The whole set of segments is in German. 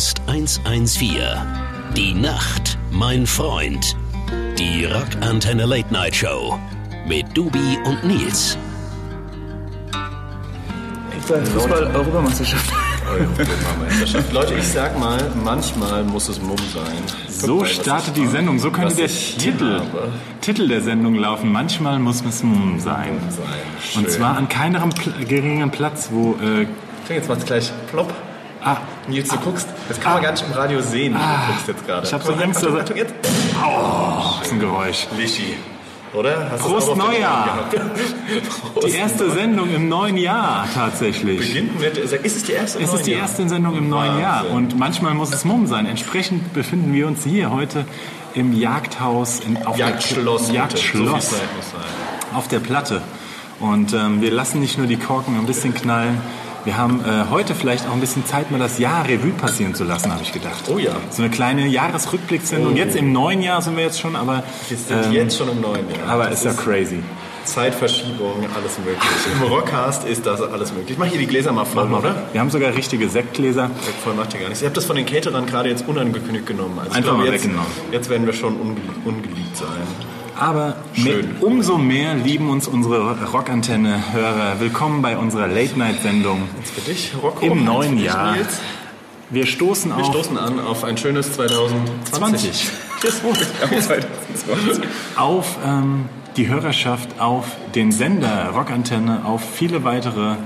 Podcast 114. Die Nacht, mein Freund. Die Rockantenne Late Night Show mit Dubi und Nils. Fußball-Europameisterschaft. Europameisterschaft. Leute, ich sag mal, manchmal muss es Mumm sein. So startet die Sendung. So könnte der Titel. Titel der Sendung laufen. Manchmal muss es Mumm sein. Und zwar an keinem geringeren Platz, wo. Äh, jetzt macht's gleich plopp. Ah, Nils, du guckst. Das kann man gar nicht im Radio sehen. Du guckst jetzt gerade. ich hab so Angst, dass- Achtung, jetzt. das ist ein Geräusch. Lischi. Oder? Hast Prost Neujahr. Prost Die erste Sendung im neuen Jahr tatsächlich. Beginnt mit. Ist es die erste? im Es ist neuen die erste Sendung im neuen Wahnsinn. Jahr und manchmal muss es Mumm sein. Entsprechend befinden wir uns hier heute im Jagdhaus, in, auf Jagdschloss. der. So Jagdschloss sein. auf der Platte. Und ähm, wir lassen nicht nur die Korken ein bisschen knallen. Wir haben äh, heute vielleicht auch ein bisschen Zeit, mal das Jahr Revue passieren zu lassen, habe ich gedacht. Oh ja. So eine kleine Jahresrückblickssendung. Jetzt im neuen Jahr sind wir jetzt schon, aber, Wir sind ähm, jetzt schon im neuen Jahr. aber Das ist ja crazy. Zeitverschiebung, alles möglich. Im Rockcast ist das alles möglich. Ich mach hier die Gläser mal voll, oder? Wir haben sogar richtige Sektgläser. Voll macht ihr gar nichts. Ich habe das von den Caterern gerade jetzt unangekündigt genommen. Also Einfach glaube, mal jetzt, weggenommen. Jetzt werden wir schon ungeliebt, ungeliebt sein. Aber mit, umso mehr lieben uns unsere Rockantenne-Hörer. Willkommen bei unserer Late-Night-Sendung Für dich, Rocco. im neuen Jahr. Wir stoßen Wir stoßen an auf ein schönes 2020. 20. Cheers, Wohl. auf ähm, die Hörerschaft, auf den Sender Rockantenne, auf viele weitere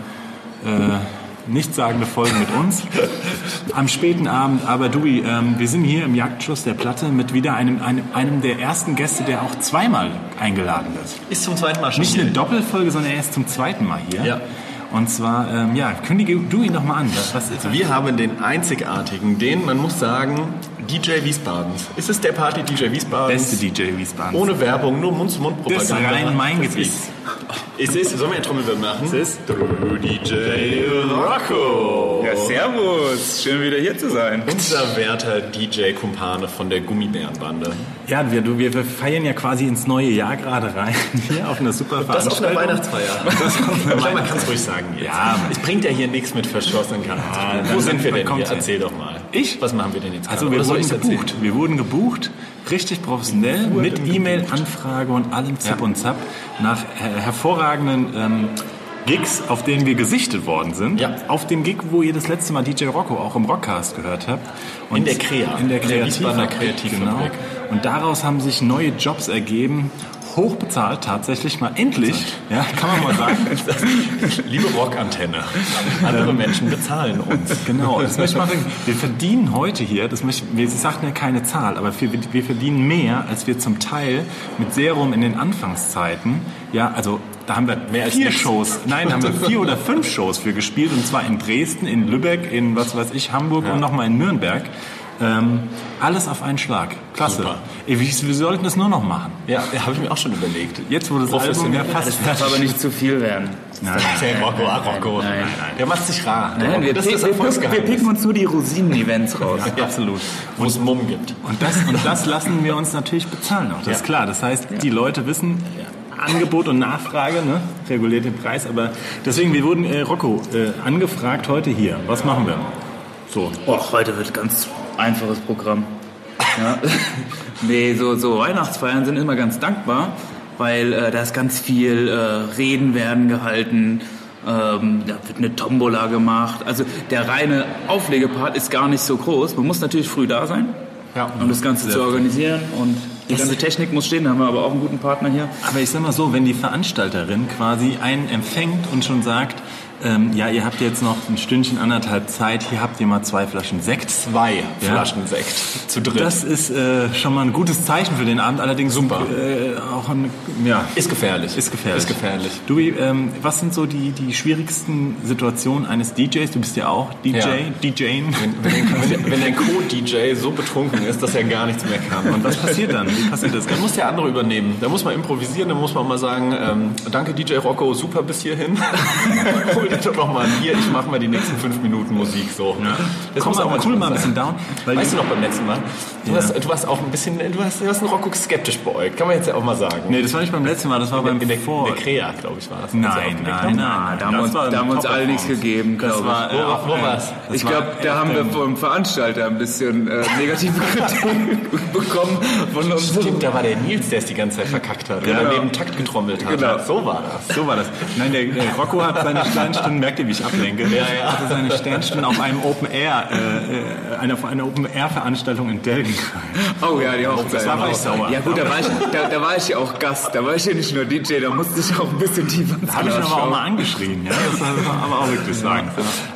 äh, nichtssagende Folgen mit uns. Am späten Abend, aber Dui, ähm, wir sind hier im Jagdschluss der Platte mit wieder einem, einem, einem der ersten Gäste, der auch zweimal eingeladen wird. Ist zum zweiten Mal schon Nicht hier. eine Doppelfolge, sondern er ist zum zweiten Mal hier. Ja. Und zwar, ähm, ja, kündige du ihn doch mal an. Was, ist Wir haben den einzigartigen, den, man muss sagen, DJ Wiesbadens. Ist es der Party DJ Wiesbadens? beste DJ Wiesbaden? Ohne Werbung, nur das Mund-zu-Mund-Propaganda. Rhein-Main-Gebiet. Es ist, sollen wir ein Trommelwirbel machen? Es ist DJ Rocco. Ja, servus. Schön wieder hier zu sein. Unser werter DJ-Kumpane von der Gummibärenbande. Ja, wir, du, wir, feiern ja quasi ins neue Jahr gerade rein. Hier auf einer super Das auf einer. Weihnachtsfeier. Das auf einer Man kann es ruhig sagen jetzt. Ja, es bringt ja hier nichts mit verschossenen Kanonen. Wo sind wir denn hier? Erzähl doch mal. Ich? Was machen wir denn jetzt Also wir Oder wurden gebucht. Wir wurden gebucht, richtig professionell, mit E-Mail-Anfrage und allem Zip und Zap nach äh, hervorragenden ähm, Gigs, auf denen wir gesichtet worden sind. Ja. Auf dem Gig, wo ihr das letzte Mal DJ Rocco auch im Rockcast gehört habt. Und In der Krea. In der Kreativfabrik. Kreativfabrik. Genau. Und daraus haben sich neue Jobs ergeben. Hochbezahlt tatsächlich mal endlich, ja, kann man mal sagen. Liebe Rockantenne, andere Menschen bezahlen uns. Genau, das möchte ich mal sagen. Wir verdienen heute hier, das möchte, wir sagten ja keine Zahl, aber wir, wir verdienen mehr, als wir zum Teil mit Serum in den Anfangszeiten, ja, also da haben wir Mehr als vier. Shows, nein, da haben wir vier oder fünf Shows für gespielt und zwar in Dresden, in Lübeck, in was weiß ich, Hamburg und nochmal in Nürnberg. Ähm, alles auf einen Schlag. Klasse. Super. Ey, Wir, wir sollten das nur noch machen. Ja, habe ich mir auch schon überlegt. Jetzt, wo das Album ja Professionell. fast Darf aber nicht zu viel werden. Nein, Rocco, ah, Rocco. Nein, nein. Der macht sich rar. Nein, wir, das ist das pick, wir, picken uns nur die Rosinen-Events raus. ja, absolut. wo es Mumm gibt. Und das, und das lassen wir uns natürlich bezahlen auch, das ist Ja. klar. Das heißt, die Leute wissen, Angebot und Nachfrage ne, reguliert den Preis. Aber deswegen, wir wurden, äh, Rocco, äh, angefragt heute hier. Was machen wir? So. Och, heute wird ganz einfaches Programm. Ja. nee, so, so Weihnachtsfeiern sind immer ganz dankbar, weil äh, da ist ganz viel äh, Reden werden gehalten, ähm, da wird eine Tombola gemacht. Also der reine Auflegepart ist gar nicht so groß. Man muss natürlich früh da sein, Ja. um das Ganze zu organisieren und die ganze Technik muss stehen. Da haben wir aber auch einen guten Partner hier. Aber ich sag mal so, wenn die Veranstalterin quasi einen empfängt und schon sagt, ähm, ja, ihr habt jetzt noch ein Stündchen, anderthalb Zeit, hier habt ihr mal zwei Flaschen Sekt. Zwei Ja. Flaschen Sekt zu dritt. Das ist äh, schon mal ein gutes Zeichen für den Abend. Allerdings Super. Äh, auch ein, ja, ist gefährlich. Ist gefährlich. Ist gefährlich. Du, ähm, was sind so die, die schwierigsten Situationen eines DJs? Du bist ja auch DJ, Ja. DJing. Wenn, wenn, wenn, der Co-DJ so betrunken ist, dass er gar nichts mehr kann. Und was passiert dann? Wie passiert das? Dann muss der andere übernehmen. Da muss man improvisieren, da muss man mal sagen, ähm, danke DJ Rocco, super bis hierhin. Hol doch mal hier, ich mach mal die nächsten fünf Minuten Musik so. Ja. Das Komm muss mal, auch cool manchmal mal ein bisschen down. Weil Weißt du noch beim letzten Mal? Du, Ja. hast, du warst auch ein bisschen, du hast, du hast einen Rocco skeptisch beäugt, kann man jetzt ja auch mal sagen. Nee, das war nicht beim letzten Mal, das war beim in der, Vor. in der Krea, glaube ich, war das. Nein, nein, nein, nein. Da haben wir uns, war da haben uns alle nichts gegeben, Das glaube war, ich. äh, Wo- auf wo dem- war's? Ich war glaube, da haben wir vom Veranstalter ein bisschen äh, negative Kritik bekommen von uns. Stimmt, da war der Nils, der es die ganze Zeit verkackt hat. Ja. Ja. neben Takt getrommelt hat. Genau. So war das. So war das. Nein, der, der Rocco hat seine Sternstunden, merkt ihr, wie ich ablenke? Ja, ja. Hatte seine Sternstunden auf einem Open Air, äh, eine, auf einer Open Air Veranstaltung in Delgen. Oh ja, die Hochzeit. Das war ich sauer. Ja gut, da war ich, da, da war ich ja auch Gast, da war ich ja nicht nur DJ, da musste ich auch ein bisschen tiefer Da habe ich aber auch mal angeschrien, ja. Das muss man aber auch wirklich sagen.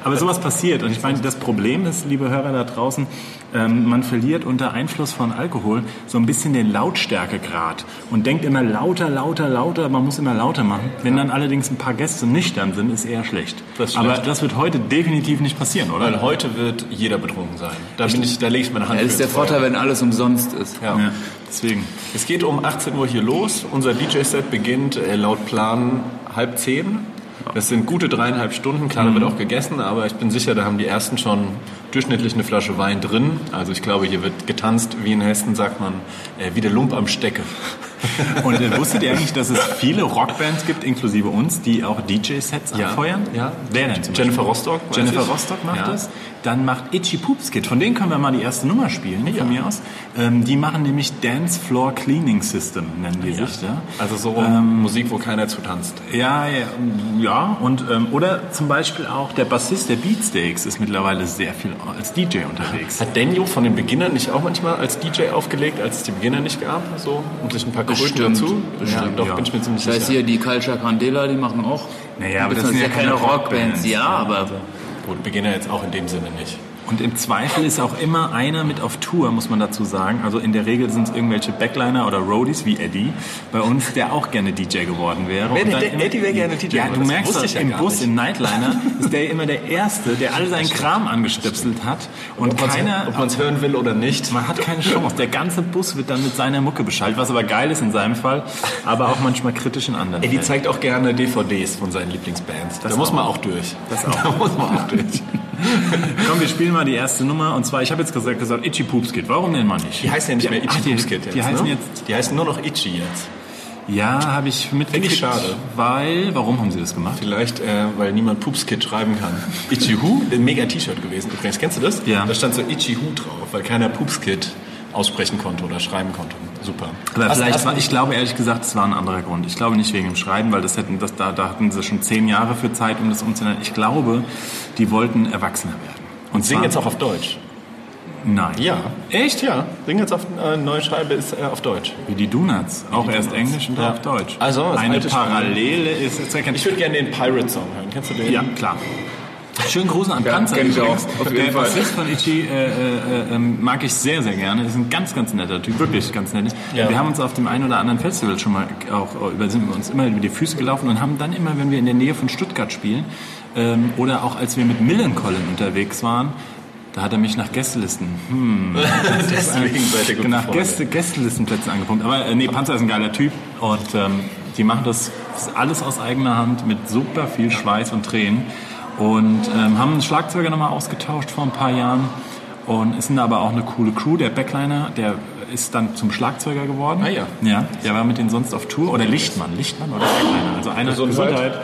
Aber sowas passiert. Und ich meine, das Problem ist, liebe Hörer da draußen, ähm, man verliert unter Einfluss von Alkohol so ein bisschen den Lautstärkegrad und denkt immer lauter, lauter, lauter, man muss immer lauter machen. Wenn dann allerdings ein paar Gäste nüchtern sind, ist eher schlecht. Das aber das wird heute definitiv nicht passieren, oder? Weil heute wird jeder betrunken sein. Da, bin ich, da lege ich meine Hand Ja, das ist der. Vorteil, wenn alles umsonst ist. Ja. Ja, deswegen. Es geht um 18 Uhr hier los. Unser DJ-Set beginnt äh, laut Plan halb zehn. Das sind gute dreieinhalb Stunden. Klar, da wird auch gegessen, aber ich bin sicher, da haben die ersten schon durchschnittlich eine Flasche Wein drin. Also ich glaube, hier wird getanzt, wie in Hessen sagt man, äh, wie der Lump am Stecke. Und äh, wusstet ihr eigentlich, dass es viele Rockbands gibt, inklusive uns, die auch DJ-Sets Ja. abfeuern? Ja. Wer denn zum Jennifer Beispiel? Rostock, Jennifer ich. Rostock macht Ja. das. Dann macht Itchy Poops Kid. Von denen können wir mal die erste Nummer spielen, Ja. von mir aus. Ähm, die machen nämlich Dance Floor Cleaning System, nennen die sich. Ja. Also so Ähm, Musik, wo keiner zu tanzt. Ja, ja, ja. Und, ähm, oder zum Beispiel auch der Bassist der Beatsteaks ist mittlerweile sehr viel als DJ unterwegs. Hat Daniel von den Beginnern nicht auch manchmal als DJ aufgelegt, als es die Beginner nicht gab? So, und sich ein paar Kröten Bestimmt. dazu? Bestimmt, ja, doch, ja. bin ich mir ziemlich Das heißt sicher. hier die Culture Candela, die machen auch. Naja, aber das sind ja keine keine Rockbands, Rockbands. ja, aber Gut, Beginner jetzt auch in dem Sinne nicht. Und im Zweifel ist auch immer einer mit auf Tour, muss man dazu sagen. Also in der Regel sind es irgendwelche Backliner oder Roadies wie Eddie bei uns, der auch gerne DJ geworden wäre. Dann der- immer- Eddie wäre gerne DJ Ja, geworden, du das merkst das ja im Bus, nicht. im Nightliner, ist der immer der Erste, der all seinen Kram angestöpselt hat. Und Ob keiner... ob man es hören will oder nicht. Man hat keine Chance. Der ganze Bus wird dann mit seiner Mucke beschallt, was aber geil ist in seinem Fall, aber auch manchmal kritisch in anderen. Eddie Fällen. zeigt auch gerne DVDs von seinen Lieblingsbands. Das da muss man auch. auch durch. Das auch. Da muss man auch durch. Komm, wir spielen mal die erste Nummer. Und zwar, ich habe jetzt gesagt, gesagt Itchy Poops Kid. Warum denn mal nicht? Die heißen ja nicht mehr Itchy Poops Kid jetzt. Die heißen ne? jetzt Die heißen nur noch Itchy jetzt. Ja, habe ich mitgekriegt. ich schade. Weil, warum haben sie das gemacht? Vielleicht, äh, weil niemand Poops Kid schreiben kann. Itchy Who? Ein mega T-Shirt gewesen übrigens. Kennst du das? Ja. Da stand so Itchy Who drauf, weil keiner Poops Kid aussprechen konnte oder schreiben konnte. Super. Aber Hast- vielleicht hast- war, ich glaube ehrlich gesagt, es war ein anderer Grund. Ich glaube nicht wegen dem Schreiben, weil das hätten, das, da, da hatten sie schon zehn Jahre für Zeit, um das umzunehmen. Ich glaube, die wollten erwachsener werden. Und Sing zwar- jetzt auch auf Deutsch. Nein. Ja. Echt? Ja, Sing jetzt auf äh, neue Schreibe ist äh, auf Deutsch. Wie die Donuts. Auch die erst Donuts. Englisch und Ja. dann auf Deutsch. Also, eine. Parallele ist jetzt erkennt. Ich würde gerne den Pirate-Song hören. Kennst du den? Ja, klar. Schönen Gruß an Ja, Panzer. kenn ich auch, auf jeden Der Fall. Bassist von Ichi äh, äh, äh, mag ich sehr, sehr gerne. Ist ein ganz, ganz netter Typ. Wirklich ganz nett. Ja. Wir haben uns auf dem einen oder anderen Festival schon mal auch äh, über, sind wir uns immer über die Füße gelaufen und haben dann immer, wenn wir in der Nähe von Stuttgart spielen ähm, oder auch als wir mit Millencolin unterwegs waren, da hat er mich nach Gästelisten, hm, Deswegen seid ihr gut nach. Gäste, Gästelistenplätzen angepumpt. Aber äh, nee, Panzer ist ein geiler Typ und ähm, die machen das alles aus eigener Hand mit super viel Schweiß und Tränen und ähm, haben einen Schlagzeuger nochmal ausgetauscht vor ein paar Jahren und es sind aber auch eine coole Crew. Der Backliner, der ist dann zum Schlagzeuger geworden. Ah ja. Ja, der war mit denen sonst auf Tour. Oder Lichtmann, Lichtmann oder Backliner. Also einer Gesundheit.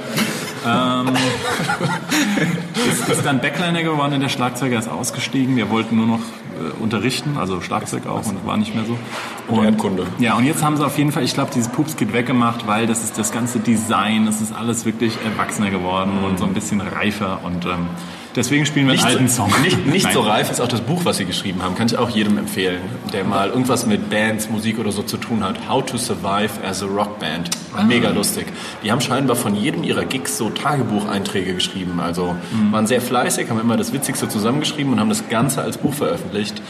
Ähm, ist, ist dann Backliner geworden und der Schlagzeuger ist ausgestiegen. Wir wollten nur noch äh, unterrichten, also Schlagzeug auch und war nicht mehr so. Und, Erdkunde. Ja, und jetzt haben sie auf jeden Fall, ich glaube, dieses Pups-Kit weggemacht, weil das ist das ganze Design, das ist alles wirklich erwachsener geworden und so ein bisschen reifer und ähm, deswegen spielen wir einen alten so, Song. Nicht, nicht so reif ist auch das Buch, was sie geschrieben haben. Kann ich auch jedem empfehlen, der mal irgendwas mit Bands, Musik oder so zu tun hat. How to Survive as a Rock Band. Ah. Mega lustig. Die haben scheinbar von jedem ihrer Gigs so Tagebucheinträge geschrieben. Also Mhm. waren sehr fleißig, haben immer das Witzigste zusammengeschrieben und haben das Ganze als Buch veröffentlicht.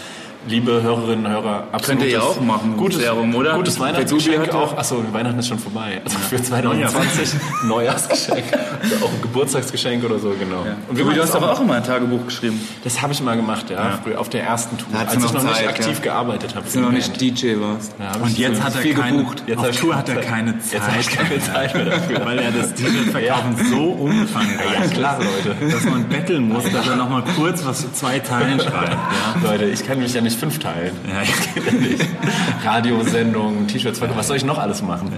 Liebe Hörerinnen und Hörer, absolut. Könnt ihr ja auch machen, Gutes, Serum, oder? Gutes Weihnachtsgeschenk ja- auch. Achso, Weihnachten ist schon vorbei. Also für 2020 Neujahrsgeschenk. Oder auch ein Geburtstagsgeschenk oder so, genau. Und Du, hast aber auch immer ein Tagebuch geschrieben. Das habe ich mal gemacht, ja, früher auf der ersten Tour, als hattest ich noch noch nicht Zeit, aktiv ja. gearbeitet habe. Dass du noch nicht DJ warst. Ja, Und jetzt hat er viel keine, gebucht. Jetzt auf Tour keine hat er Zeit. keine Jetzt habe ich Zeit, keine Zeit mehr dafür. weil er das T-Shirt-Verkaufen so umfangreich Ja, klar, Leute. dass man betteln muss, dass er noch mal kurz was zu zwei Teilen schreibt. Ja? Leute, ich kann mich ja nicht fünf teilen. Ja, ja. Radiosendungen, T-Shirts, was soll ich noch alles machen?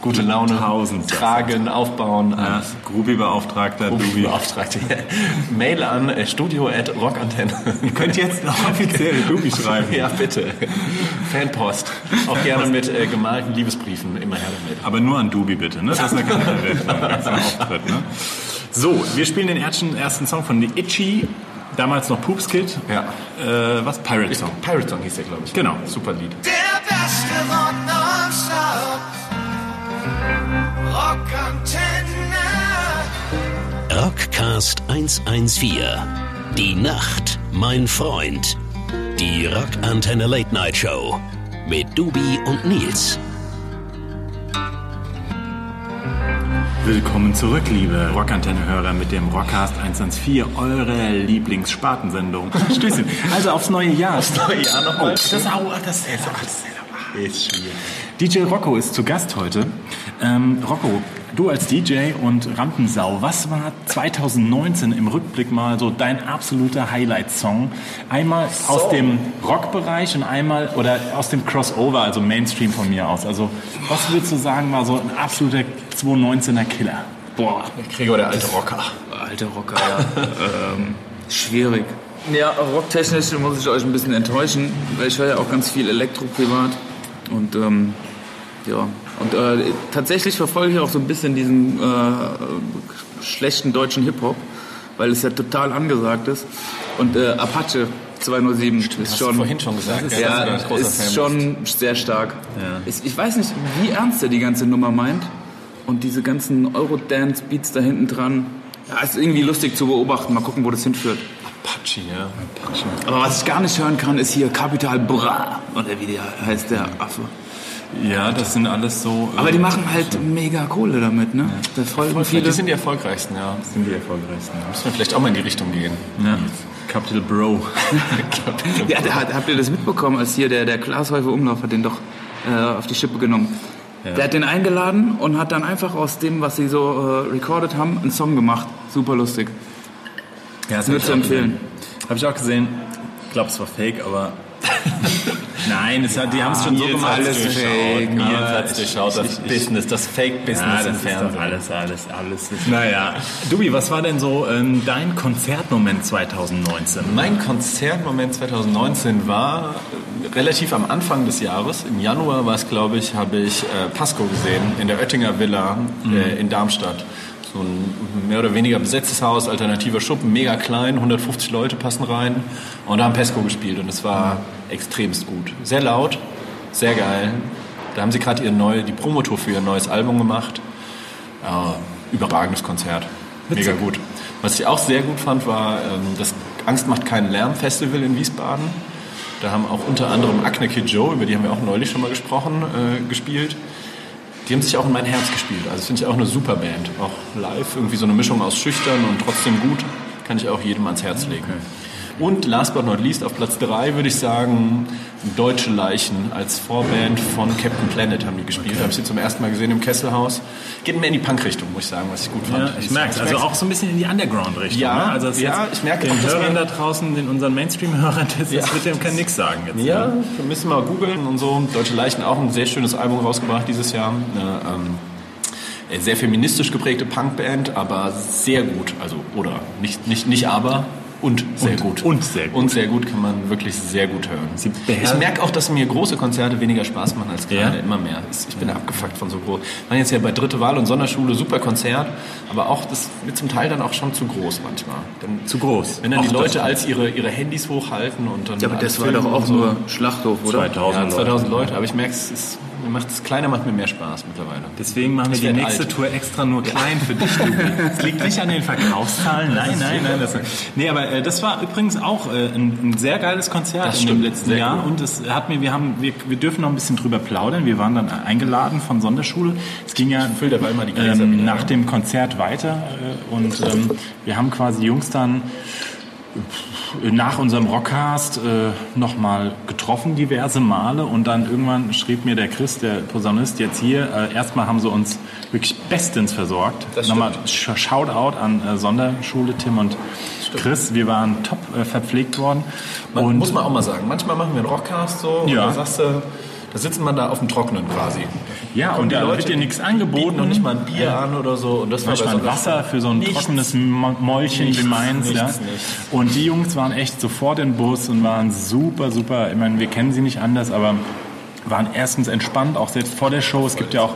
Gute Laune, Tausend tragen, aufbauen, ja. Grubi-Beauftragter, Dubi. Beauftragte. Mail an äh, studio at rockantenne. Ihr könnt jetzt offiziell Dubi schreiben. Ja, bitte. Fanpost. Auch gerne mit äh, gemalten Liebesbriefen immer her damit. Aber nur an Dubi bitte, ne? Das ist eine kleine Auftritt, ne? So, wir spielen den ersten, ersten Song von The Itchy, damals noch Poops Kid. Ja. Äh, was? Pirate Song. Pirate Song hieß der, glaube ich. Genau. Super Lied. Der beste Rock nonstop. Rockantenne. Rockcast 114. Die Nacht, mein Freund. Die Rockantenne Late Night Show. Mit Dubi und Nils. Willkommen zurück, liebe Rockantenne-Hörer mit dem Rockcast 114, eure Lieblingsspartensendung. Stößchen. Also aufs neue Jahr. Aufs neue Jahr nochmal. Oh, das, au, das, das, das, ist schwierig. DJ Rocco ist zu Gast heute. Ähm, Rocco, du als DJ und Rampensau, was war 2019 im Rückblick mal so dein absoluter Highlight-Song? Einmal aus dem Rockbereich und einmal oder aus dem Crossover, also Mainstream von mir aus. Also was würdest du sagen war so ein absoluter 2019er Killer? Boah, Gregor, der alte Rocker. alter Rocker, ja. ähm, schwierig. Ja, rocktechnisch muss ich euch ein bisschen enttäuschen, weil ich höre ja auch ganz viel Elektro privat. Und ähm, ja, und äh, tatsächlich verfolge ich auch so ein bisschen diesen äh, schlechten deutschen Hip-Hop, weil es ja total angesagt ist. Und äh, Apache 207 ist Hast du schon... vorhin schon gesagt. dass ja, du Fan ist bist. schon sehr stark. Ich, ich weiß nicht, wie ernst er die ganze Nummer meint. Und diese ganzen Eurodance-Beats da hinten dran. Ja, ist irgendwie lustig zu beobachten. Mal gucken, wo das hinführt. Apache, ja. Aber was ich gar nicht hören kann, ist hier Capital Bra. Oder wie der heißt, der Affe. Ja, das sind alles so. äh, Aber die machen halt mega Kohle damit, ne? Da folgen Viele. viele. Die sind die erfolgreichsten, ja. sind die erfolgreichsten. Müssen wir vielleicht auch mal in die Richtung gehen. Ja. Capital Bro. Ja, da, hat- habt ihr das mitbekommen, als hier der, der Glashäufer Umlauf hat den doch äh, auf die Schippe genommen. Der hat den eingeladen und hat dann einfach aus dem, was sie so äh, recorded haben, einen Song gemacht. Super lustig. Ja, das Nur hab ich empfehlen. Habe ich auch gesehen. Ich glaube, es war fake, aber. Nein, es hat, die haben es schon so Nils, gemacht. alles durchschaut. fake, Nils hat's ich- durchschaut, das ich- Business, das Fake-Business Ja, im das ist Fernsehen. alles, alles, alles. Naja. Dubi, was war denn so ähm, dein Konzertmoment 2019? Mein Konzertmoment 2019 war äh, relativ am Anfang des Jahres. Im Januar war es, glaube ich, habe ich äh, Pasco gesehen in der Oettinger Villa äh, in Darmstadt. So ein mehr oder weniger besetztes Haus, alternativer Schuppen, mega klein, 150 Leute passen rein. Und da haben Pesco gespielt und es war extremst gut. Sehr laut, sehr geil. Da haben sie gerade ihre neue, die Promotour für ihr neues Album gemacht. Ja, überragendes Konzert. Mega gut. Was ich auch sehr gut fand, war ähm, das Angst macht keinen Lärm Festival in Wiesbaden. Da haben auch unter anderem Acne Kid Joe, über die haben wir auch neulich schon mal gesprochen, äh, gespielt. Die haben sich auch in mein Herz gespielt. Also finde ich auch eine super Band. Auch live irgendwie so eine Mischung aus schüchtern und trotzdem gut. Kann ich auch jedem ans Herz legen. Und last but not least, auf Platz 3 würde ich sagen, Deutsche Leichen als Vorband von Captain Planet haben die gespielt. Da habe ich sie zum ersten Mal gesehen im Kesselhaus. Geht mehr in die Punk-Richtung, muss ich sagen, was ich gut fand. Ja, ich merke es. Also auch so ein bisschen in die Underground-Richtung. Ja, ne? also ja, ich merke den Hörern da draußen, den unseren Mainstream-Hörern, das, Ja. das wird dem kein Nix sagen jetzt. Ja, ne? wir müssen mal googeln und so. Deutsche Leichen auch ein sehr schönes Album rausgebracht dieses Jahr. Eine, ähm, sehr feministisch geprägte Punkband, aber sehr gut. Also, oder nicht, nicht, nicht aber. Und sehr Und- gut. und sehr gut. Und sehr gut kann man wirklich sehr gut hören. Ich merke auch, dass mir große Konzerte weniger Spaß machen als kleine, Ja? immer mehr. Ich bin abgefuckt von so groß. Wir waren jetzt ja bei Dritte Wahl und Sonderschule, super Konzert, aber auch das wird zum Teil dann auch schon zu groß manchmal. Dann, Zu groß. wenn dann die Auch Leute das- als ihre, ihre Handys hochhalten und dann Ja, aber das war doch auch so. nur Schlachthof, oder? 2000 Ja, 2000 Leute, aber ich merke, es ist macht das Kleine macht mir mehr Spaß mittlerweile. Deswegen machen wir die nächste alt. Tour extra nur klein für dich. Das liegt nicht an den Verkaufszahlen. Nein, nein, nein. Das, nee, aber äh, das war übrigens auch äh, ein, ein sehr geiles Konzert Das in dem stimmt, letzten sehr Jahr. cool. Und es hat mir, wir haben, wir, wir dürfen noch ein bisschen drüber plaudern. Wir waren dann eingeladen von Sonderschule. Es ging ja ähm, nach dem Konzert weiter äh, und ähm, wir haben quasi die Jungs dann nach unserem Rockcast äh, nochmal getroffen diverse Male und dann irgendwann schrieb mir der Chris, der Posaunist, jetzt hier, äh, erstmal haben sie uns wirklich bestens versorgt. Das nochmal Sh- Shoutout an äh, Sonderschule Tim und Chris, wir waren top äh, verpflegt worden. Man, und muss man auch mal sagen. Manchmal machen wir einen Rockcast so und Ja. da sagst du, da sitzt man da auf dem Trockenen quasi. ja, Kommen und die da Leute, wird dir nichts angeboten. noch nicht mal ein Bier an oder so. Und das war so Wasser für so ein Nichts. trockenes Mäulchen Nichts, wie meins. ja. nichts. Und die Jungs waren echt sofort im Bus und waren super, super. Ich meine, wir kennen sie nicht anders, aber waren erstens entspannt, auch selbst vor der Show. Es gibt ja auch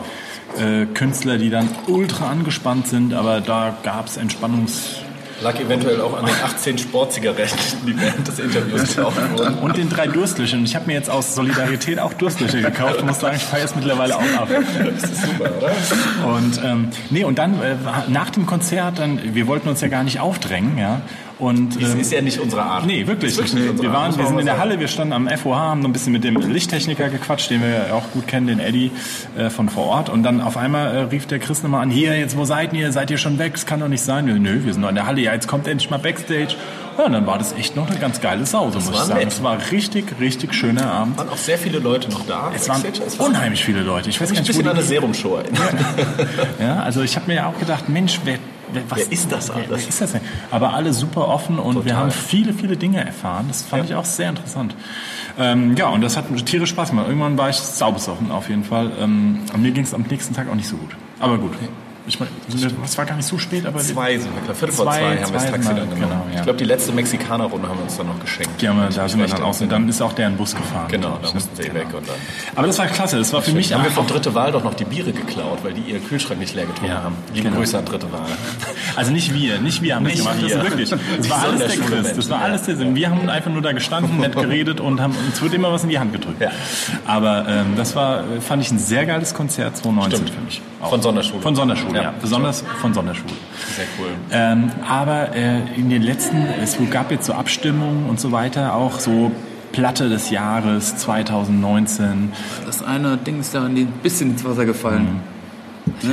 äh, Künstler, die dann ultra angespannt sind, aber da gab es Entspannungs... Lag eventuell auch an den 18 Sportzigaretten, die während des Interviews gekauft wurden. Und den drei Durstlöchern. Ich habe mir jetzt aus Solidarität auch Durstlöcher gekauft. Ich muss sagen, ich feiere es mittlerweile auch ab. Das ist super, oder? Und ähm, nee, und dann äh, nach dem Konzert, dann, wir wollten uns ja gar nicht aufdrängen, ja. Und Das ähm, ist ja nicht unsere Art. Nee, wirklich. Das unsere wir, Art, waren, wir sind in der. Halle, wir standen am FOH, haben noch ein bisschen mit dem Lichttechniker gequatscht, den wir ja auch gut kennen, den Eddie äh, von vor Ort. Und dann auf einmal äh, rief der Chris nochmal an, hier, jetzt wo seid ihr? Seid ihr schon weg? Das kann doch nicht sein. Wir, Nö, wir sind noch in der Halle. Ja, jetzt kommt endlich mal Backstage. Ja, und dann war das echt noch eine ganz geile Sause, muss ich sagen. nett. Es war richtig, richtig schöner Abend. waren auch sehr viele Leute noch da. Es waren. Es war unheimlich viele Leute. Ich weiß ein gar nicht, wo bisschen an eine Serumshow erinnert. ja, also ich habe mir ja auch gedacht, Mensch, wer, was, Wer ist das wer, alles? wer ist das denn? Aber alle super offen und wir Total. haben viele, viele Dinge erfahren. Das fand ich auch sehr interessant. Ähm, ja, und das hat tierisch Spaß gemacht. Irgendwann war ich saubesoffen auf jeden Fall. Ähm, und mir ging es am nächsten Tag auch nicht so gut. Aber gut. Ich meine, es war gar nicht so spät, aber Zwei sind wir. Viertel vor Zwei, zwei, haben wir das Taxi dann genommen. genau, ja. Ich glaube, die letzte Mexikaner-Runde haben wir uns dann noch geschenkt. die haben wir, da mich sind wir dann aus. Und dann ist auch deren Bus gefahren. Genau, da ich, mussten sie Genau. weg und dann. Aber das war klasse. Das war für mich Dann haben wir von Dritte Wahl doch noch die Biere geklaut, weil die ihr Kühlschrank nicht leer getrunken Ja, haben. Liebe genau. Grüße an Dritte Wahl. Also nicht wir, nicht wir haben das Nicht gemacht, das wir. ist wirklich. Das war alles der Chris, das war alles der Sinn. Wir haben einfach nur da gestanden, nett geredet und haben uns wird immer was in die Hand gedrückt. Ja. Aber ähm, das war, fand ich ein sehr geiles Konzert 2019 Stimmt. für mich. Auch. Von Sonderschule. Von Sonderschule, ja. Ja. Besonders von Sonderschule. Sehr cool. Ähm, aber äh, in den letzten, es gab jetzt so Abstimmungen und so weiter, auch so Platte des Jahres 2019. Das eine Ding ist da ein bisschen ins Wasser gefallen.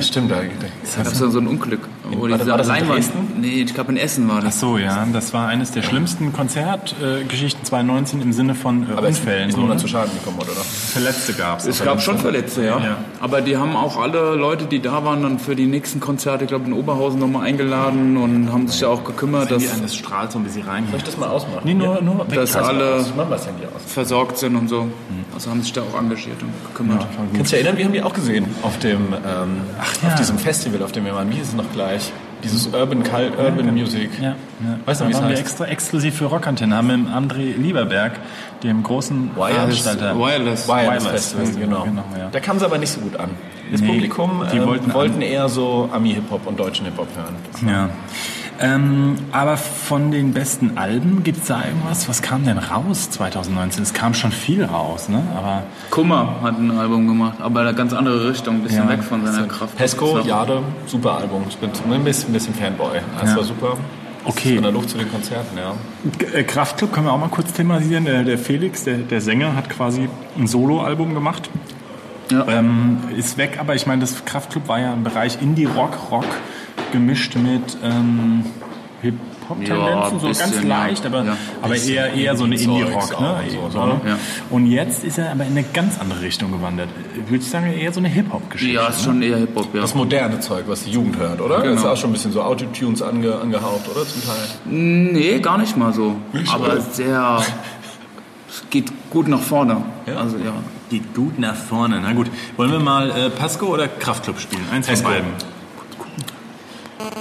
Stimmt, da, gab es so ein Unglück. Wo war das- diese war das in Dresden? Nee, ich glaube in Essen war Ach das. so, ja, das war eines der schlimmsten Konzertgeschichten 2019 im Sinne von äh, aber Unfällen. ist ne? zu Schaden gekommen, oder? Verletzte gab es. Es gab schon Verletzte, ja. Ja. Aber die haben auch alle Leute, die da waren, dann für die nächsten Konzerte, ich glaube in Oberhausen nochmal eingeladen und haben sich ja auch gekümmert, dass die an das strahlt so ein bisschen rein. Soll ich das mal ausmachen? Nee, nur, nur dass alle das versorgt sind und so. Also haben sich da auch engagiert und gekümmert. Kannst du dich erinnern, wir haben die auch gesehen auf dem, ähm, ja. auf diesem Festival, auf dem wir waren. Wie hieß es noch gleich? Dieses Urban, Cult, Urban Music. Ja, ja. Weißt du, wie es waren wir heißt? extra exklusiv für Rockantenne, haben mit André Lieberberg, dem großen Wireless- Veranstalter. Wireless. Wireless Wireless Festival, Festival, genau. genau, ja. Da kam es aber nicht so gut an. Das Nee, Publikum die ähm, wollten wollten, eher so Ami-Hip-Hop und deutschen Hip-Hop hören. Ja. Ähm, aber von den besten Alben, gibt es da irgendwas? Was kam denn raus 2019? Es kam schon viel raus, ne? Aber Kummer hat ein Album gemacht, aber in eine ganz andere Richtung, ein bisschen Ja. weg von seiner Kraft. Pesco, So. Jade, super Album. Ich bin ein bisschen, ein bisschen Fanboy. Das Ja. war super. Okay. Von der Luft zu den Konzerten, ja. Äh, Kraftklub können wir auch mal kurz thematisieren. Der, der Felix, der, der Sänger, hat quasi ein Soloalbum gemacht. Ja. Ähm, ist weg, aber ich meine, das Kraftklub war ja im Bereich Indie-Rock, Rock gemischt mit ähm, Hip-Hop-Tendenzen, Ja, so bisschen, ganz leicht, aber, Ja. aber eher, eher so eine Indie-Rock. Ne? so, so, ne? Ja. Und jetzt ist er aber in eine ganz andere Richtung gewandert. Würde ich sagen, eher so eine Hip-Hop-Geschichte. Ja, ist ne? schon eher Hip-Hop, ja. Das moderne Zeug, was die Jugend hört, oder? Genau. Das ist auch schon ein bisschen so Autotunes ange, angehaucht, oder? Zum Teil. Nee, gar nicht mal so. Aber sehr. Es geht gut nach vorne. Also ja. Geht gut nach vorne. Na gut. Wollen wir mal äh, Pasco oder Kraftklub spielen? Eins von Pasco.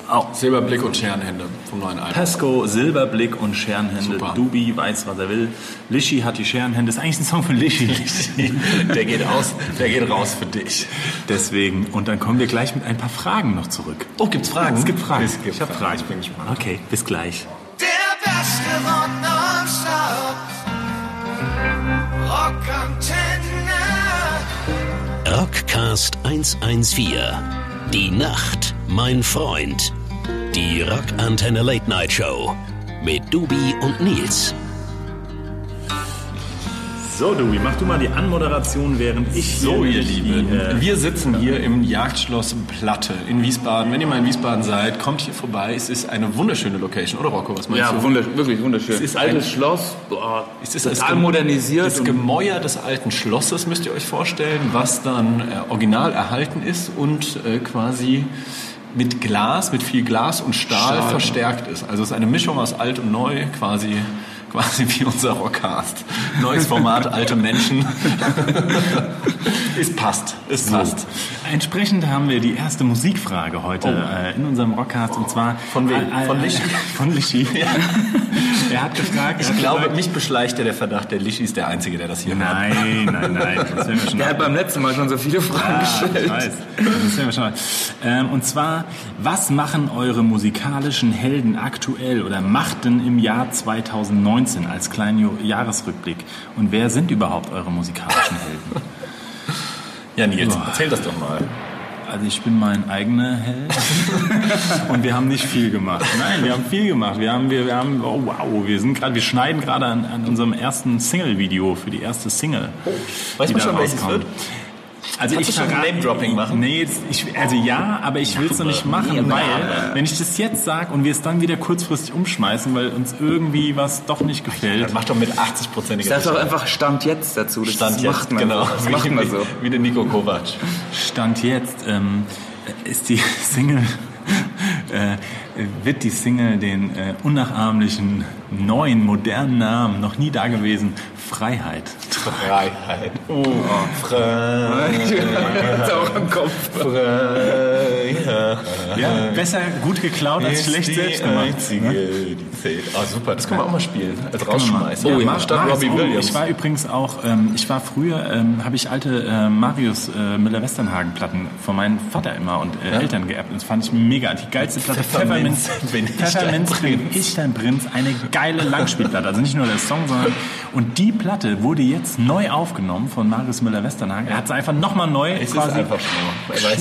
Beiden. Silberblick und Scherenhände vom neuen Album. Pasco, Silberblick und Scherenhände. Super. Dubi weiß, was er will. Lischi hat die Scherenhände. Das ist eigentlich ein Song von Lischi. Der geht aus, der geht raus für dich. Deswegen. Und dann kommen wir gleich mit ein paar Fragen noch zurück. Oh, gibt's Fragen? Es gibt Fragen. Es gibt ich habe Fragen. Ich bin gespannt. Okay, bis gleich. Der beste. Rockantenne. Rockcast 114. Die Nacht, mein Freund. Die Rockantenne Late Night Show. Mit Dubi und Nils. So, Dubi, mach du mal die Anmoderation, während ich So, hier ihr die, Lieben, äh, wir sitzen hier im Jagdschloss Platte in Wiesbaden. Wenn ihr mal in Wiesbaden seid, kommt hier vorbei. Es ist eine wunderschöne Location, oder Rocco? Was meinst Ja, du? wundersch wirklich wunderschön. Es ist altes ein- Schloss, boah, Es ist das total modernisiert. Das Gemäuer des alten Schlosses müsst ihr euch vorstellen, was dann äh, original erhalten ist und äh, quasi mit Glas, mit viel Glas und Stahl, Stahl. verstärkt ist. Also es ist eine Mischung aus alt und neu, quasi quasi wie unser Rockcast. Neues Format, alte Menschen. es passt, es passt. Entsprechend haben wir die erste Musikfrage heute äh, in unserem Rockcast und zwar Von wem? Äh, äh, Von Lichi? Von Lichi. er hat gefragt. Ich hat glaube, gesagt, mich beschleicht ja der Verdacht, der Lichi ist der Einzige, der das hier macht. Nein, nein, nein. Das werden wir schon Der hat beim letzten Mal schon so viele Fragen Ah, gestellt. ich weiß. Das wir schon. Ähm, und zwar, was machen eure musikalischen Helden aktuell oder machten im Jahr 2019 als kleinen Jahresrückblick? Und wer sind überhaupt eure musikalischen Helden? Ja, Nils, Boah. erzähl das doch mal. Also ich bin mein eigener Held und wir haben nicht viel gemacht. Nein, wir haben viel gemacht. Wir haben, wir, wir haben, oh wow, wir sind gerade, wir schneiden gerade an, an unserem ersten Single-Video für die erste Single. Weiß die man da schon, welches rauskommt. wird? Also Kannst ich du schon Name-Dropping machen? Nee, jetzt, ich, also ja, aber ich will es noch nicht machen, weil wenn ich das jetzt sage und wir es dann wieder kurzfristig umschmeißen, weil uns irgendwie was doch nicht gefällt. Das macht doch mit 80-prozentiger Sag doch einfach Stand jetzt dazu. Das Stand macht jetzt, man genau. So. Das macht man so. Wie, wie der Nico Kovac. Stand jetzt ähm, ist die Single, äh, wird die Single den äh, unnachahmlichen, neuen, modernen Namen, noch nie dagewesen, Freiheit. Freiheit. Oh, Freiheit. Im Kopf. Freiheit. Ja, besser gut geklaut als schlecht selbst gemacht. einzige, die zählt. Ah, super. Das können wir auch mal spielen. Als Rausschmeißer. Oh, Oh, ja, ja, statt Robbie oh, Williams. Ich war übrigens auch, ähm, ich war früher, ähm, habe ich alte äh, Marius äh, Müller-Westernhagen-Platten von meinem Vater immer und äh, Eltern geerbt. Und das fand ich mega. Die geilste Platte, Pfefferminz Pfefferminz bin Prinz. ich dein Prinz. Eine geile Langspielplatte. Also nicht nur der Song, sondern und die Platte wurde jetzt neu aufgenommen von Marius Müller-Westernhagen. Er hat es einfach nochmal neu Es quasi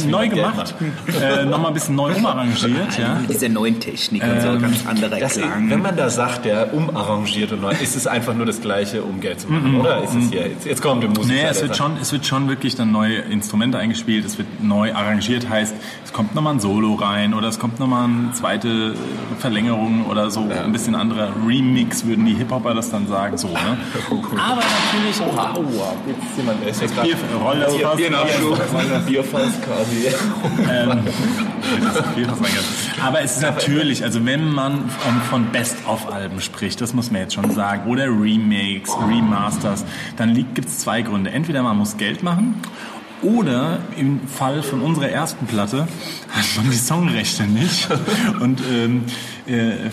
neu gemacht, äh, nochmal ein bisschen neu umarrangiert. Ja. Mit dieser neuen Technik und so ganz anderer Das, Klang. wenn man da sagt, der umarrangiert und neu, ist es einfach nur das Gleiche, um Geld zu machen, oder? Ist es hier, jetzt, jetzt kommt der Musiker. Nee, es wird, schon, es wird schon wirklich dann neue Instrumente eingespielt, es wird neu arrangiert, heißt, es kommt nochmal ein Solo rein oder es kommt nochmal eine zweite Verlängerung oder so, ein bisschen anderer Remix, würden die Hip-Hopper das dann sagen, so, ne? Aber natürlich, Aua, jetzt ist jemand, der ist jetzt gerade... Bier, roll das Fass. Bier nachschub. Bierfass quasi. Bier reingegangen. Aber es ist natürlich, also wenn man von Best-of-Alben spricht, das muss man jetzt schon sagen, oder Remakes, Remasters, dann gibt es zwei Gründe. Entweder man muss Geld machen oder im Fall von unserer ersten Platte hat man die Songrechte nicht und ähm, äh,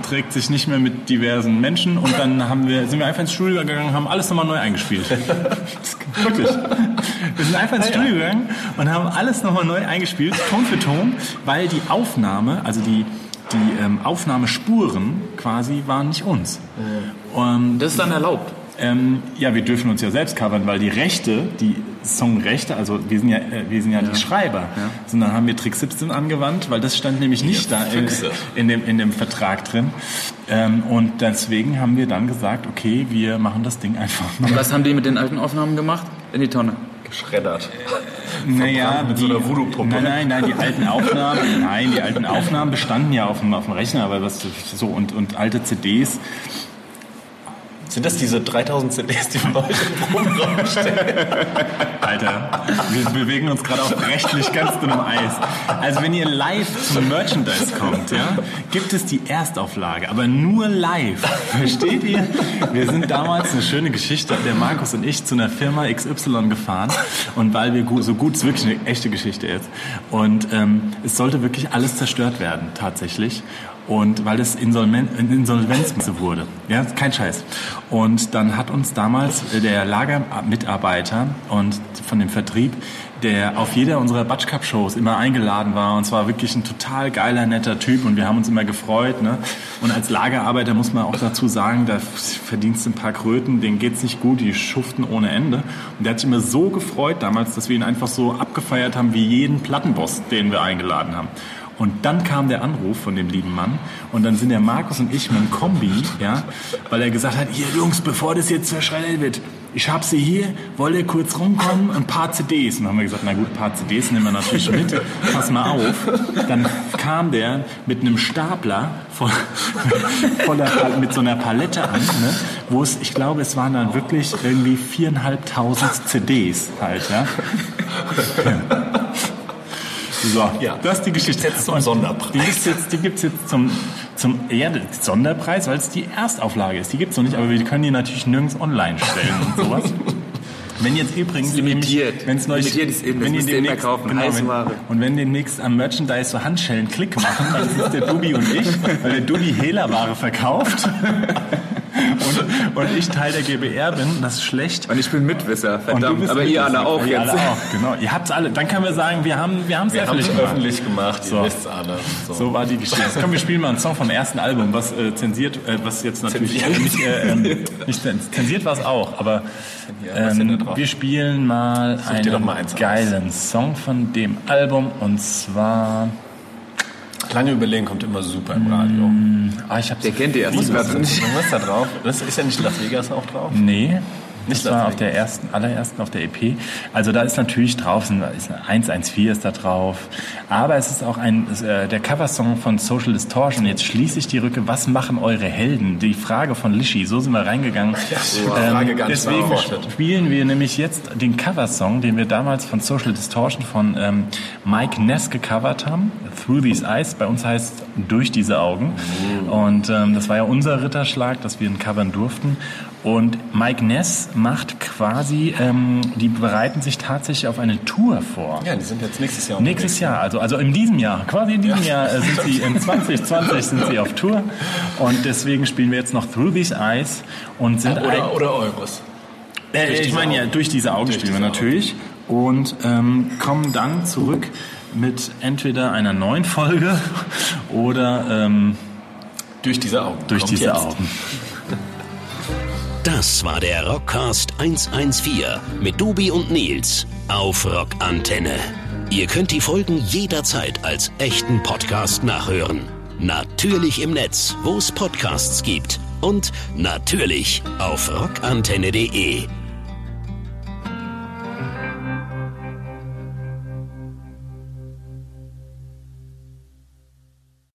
verträgt sich nicht mehr mit diversen Menschen und dann haben wir, sind wir einfach ins Studio gegangen, haben alles nochmal neu eingespielt. Wirklich. Wir sind einfach ins Studio gegangen und haben alles nochmal neu eingespielt, Ton für Ton, weil die Aufnahme, also die, die ähm, Aufnahmespuren quasi waren nicht uns. Und Das ist dann erlaubt. ähm, ja, wir dürfen uns ja selbst covern, weil die Rechte, die Songrechte, also wir sind ja, äh, wir sind ja, die Schreiber, sondern haben wir Trick 17 angewandt, weil das stand nämlich nicht da in, in, dem, in dem Vertrag drin. Ähm, und deswegen haben wir dann gesagt, okay, wir machen das Ding einfach noch. Und was haben die mit den alten Aufnahmen gemacht? In die Tonne. Geschreddert. Naja, mit so einer Voodoo-Puppe. Nein, nein, nein, die alten Aufnahmen, nein, die alten Aufnahmen bestanden ja auf dem, auf dem Rechner, aber was so und, und alte CDs, Sind das diese 3000 CDs, die wir heute im Proberaum stellen? Alter, wir bewegen uns gerade auf rechtlich ganz dünnem Eis. Also wenn ihr live zum Merchandise kommt, ja, gibt es die Erstauflage, aber nur live. Versteht ihr? Wir sind damals eine schöne Geschichte, der Markus und ich zu einer Firma XY gefahren und weil wir so gut, ist wirklich eine echte Geschichte jetzt und ähm, es sollte wirklich alles zerstört werden, tatsächlich. Und weil es Insolven Insolvenz wurde. Ja, kein Scheiß. Und dann hat uns damals der Lagermitarbeiter und von dem Vertrieb der auf jeder unserer Batsch Cup Shows immer eingeladen war und zwar wirklich ein total geiler, netter Typ und wir haben uns immer gefreut. Ne? Und als Lagerarbeiter muss man auch dazu sagen, da verdienst du ein paar Kröten, denen geht's nicht gut, die schuften ohne Ende. Und der hat sich immer so gefreut damals, dass wir ihn einfach so abgefeiert haben wie jeden Plattenboss, den wir eingeladen haben. Und dann kam der Anruf von dem lieben Mann und dann sind der Markus und ich mit einem Kombi, ja, weil er gesagt hat, ihr Jungs, bevor das jetzt verschreddert wird, ich hab sie hier, wollt ihr kurz rumkommen, ein paar CDs. Und dann haben wir gesagt, na gut, ein paar CDs nehmen wir natürlich mit, pass mal auf. Dann kam der mit einem Stapler voll, voller, mit so einer Palette an, ne, wo es, ich glaube, es waren dann wirklich irgendwie viereinhalbtausend CDs halt, ja. ja. So, Ja. das ist die Geschichte. Jetzt zum Und Sonderpreis. Die gibt's jetzt, die gibt's jetzt zum, zum ja, der Sonderpreis, weil es die Erstauflage ist. Die gibt's noch nicht, aber wir können die natürlich nirgends online stellen und sowas. Wenn jetzt übrigens limitiert. wenn es Limitiert ist eben, das wenn ihr müsst ihr demnächst, kaufen, genau, wenn, und wenn demnächst am Merchandise so Handschellen Klick machen, dann ist es der Dubi und ich, weil der Dubi Hehlerware verkauft und, und ich Teil der GBR bin, das ist schlecht. Und ich bin Mitwisser, Und du verdammt. bist Aber ihr alle auch ihr jetzt. alle auch, genau. Ihr habt's alle. Dann können wir sagen, wir haben wir haben's Wir haben öffentlich es gemacht. öffentlich gemacht, So. ihr wisst alle. So. So war die Geschichte. Komm, wir spielen mal einen Song vom ersten Album, was äh, zensiert, äh, was jetzt natürlich Zensiert. nicht, äh, ähm, nicht zens- zensiert war es auch, aber Ja, ähm, wir spielen mal doch einen mal geilen Song von dem Album und zwar, Lange überlegen kommt immer super im Radio. ah, ich hab's Der kennt die erste Was Platte nicht. ist da drauf? Das ist ja nicht Las Vegas auch drauf? Nee. Nicht Das war auf der ersten, allerersten auf der EP. Also da ist natürlich drauf, ist eine 114 ist da drauf. Aber es ist auch ein, äh, der Coversong von Social Distortion. Jetzt schließe ich die Rücke. Was machen eure Helden? Die Frage von Lischi. So sind wir reingegangen. Ähm, Frage nicht deswegen spielen wir nämlich jetzt den Coversong, den wir damals von Social Distortion von ähm, Mike Ness gecovert haben. Through These Eyes. Bei uns heißt Durch diese Augen. Und ähm, das war ja unser Ritterschlag, dass wir ihn covern durften. Und Mike Ness macht quasi, ähm, die bereiten sich tatsächlich auf eine Tour vor. Ja, die sind jetzt nächstes Jahr Nächstes Jahr, also, also in diesem Jahr, quasi in diesem Jahr äh, sind sie, in 2020 sind sie auf Tour und deswegen spielen wir jetzt noch Through These Eyes und sind Oder, oder Euros. äh, ich meine ja, Augen. durch diese Augen Durch spielen wir diese natürlich und ähm, kommen dann zurück mit entweder einer neuen Folge oder ähm, Durch diese Augen. durch Kommt diese jetzt. Augen. Das war der Rockcast 114 mit Dubi und Nils auf Rockantenne. Ihr könnt die Folgen jederzeit als echten Podcast nachhören. Natürlich im Netz, wo es Podcasts gibt. Und natürlich auf rockantenne.de.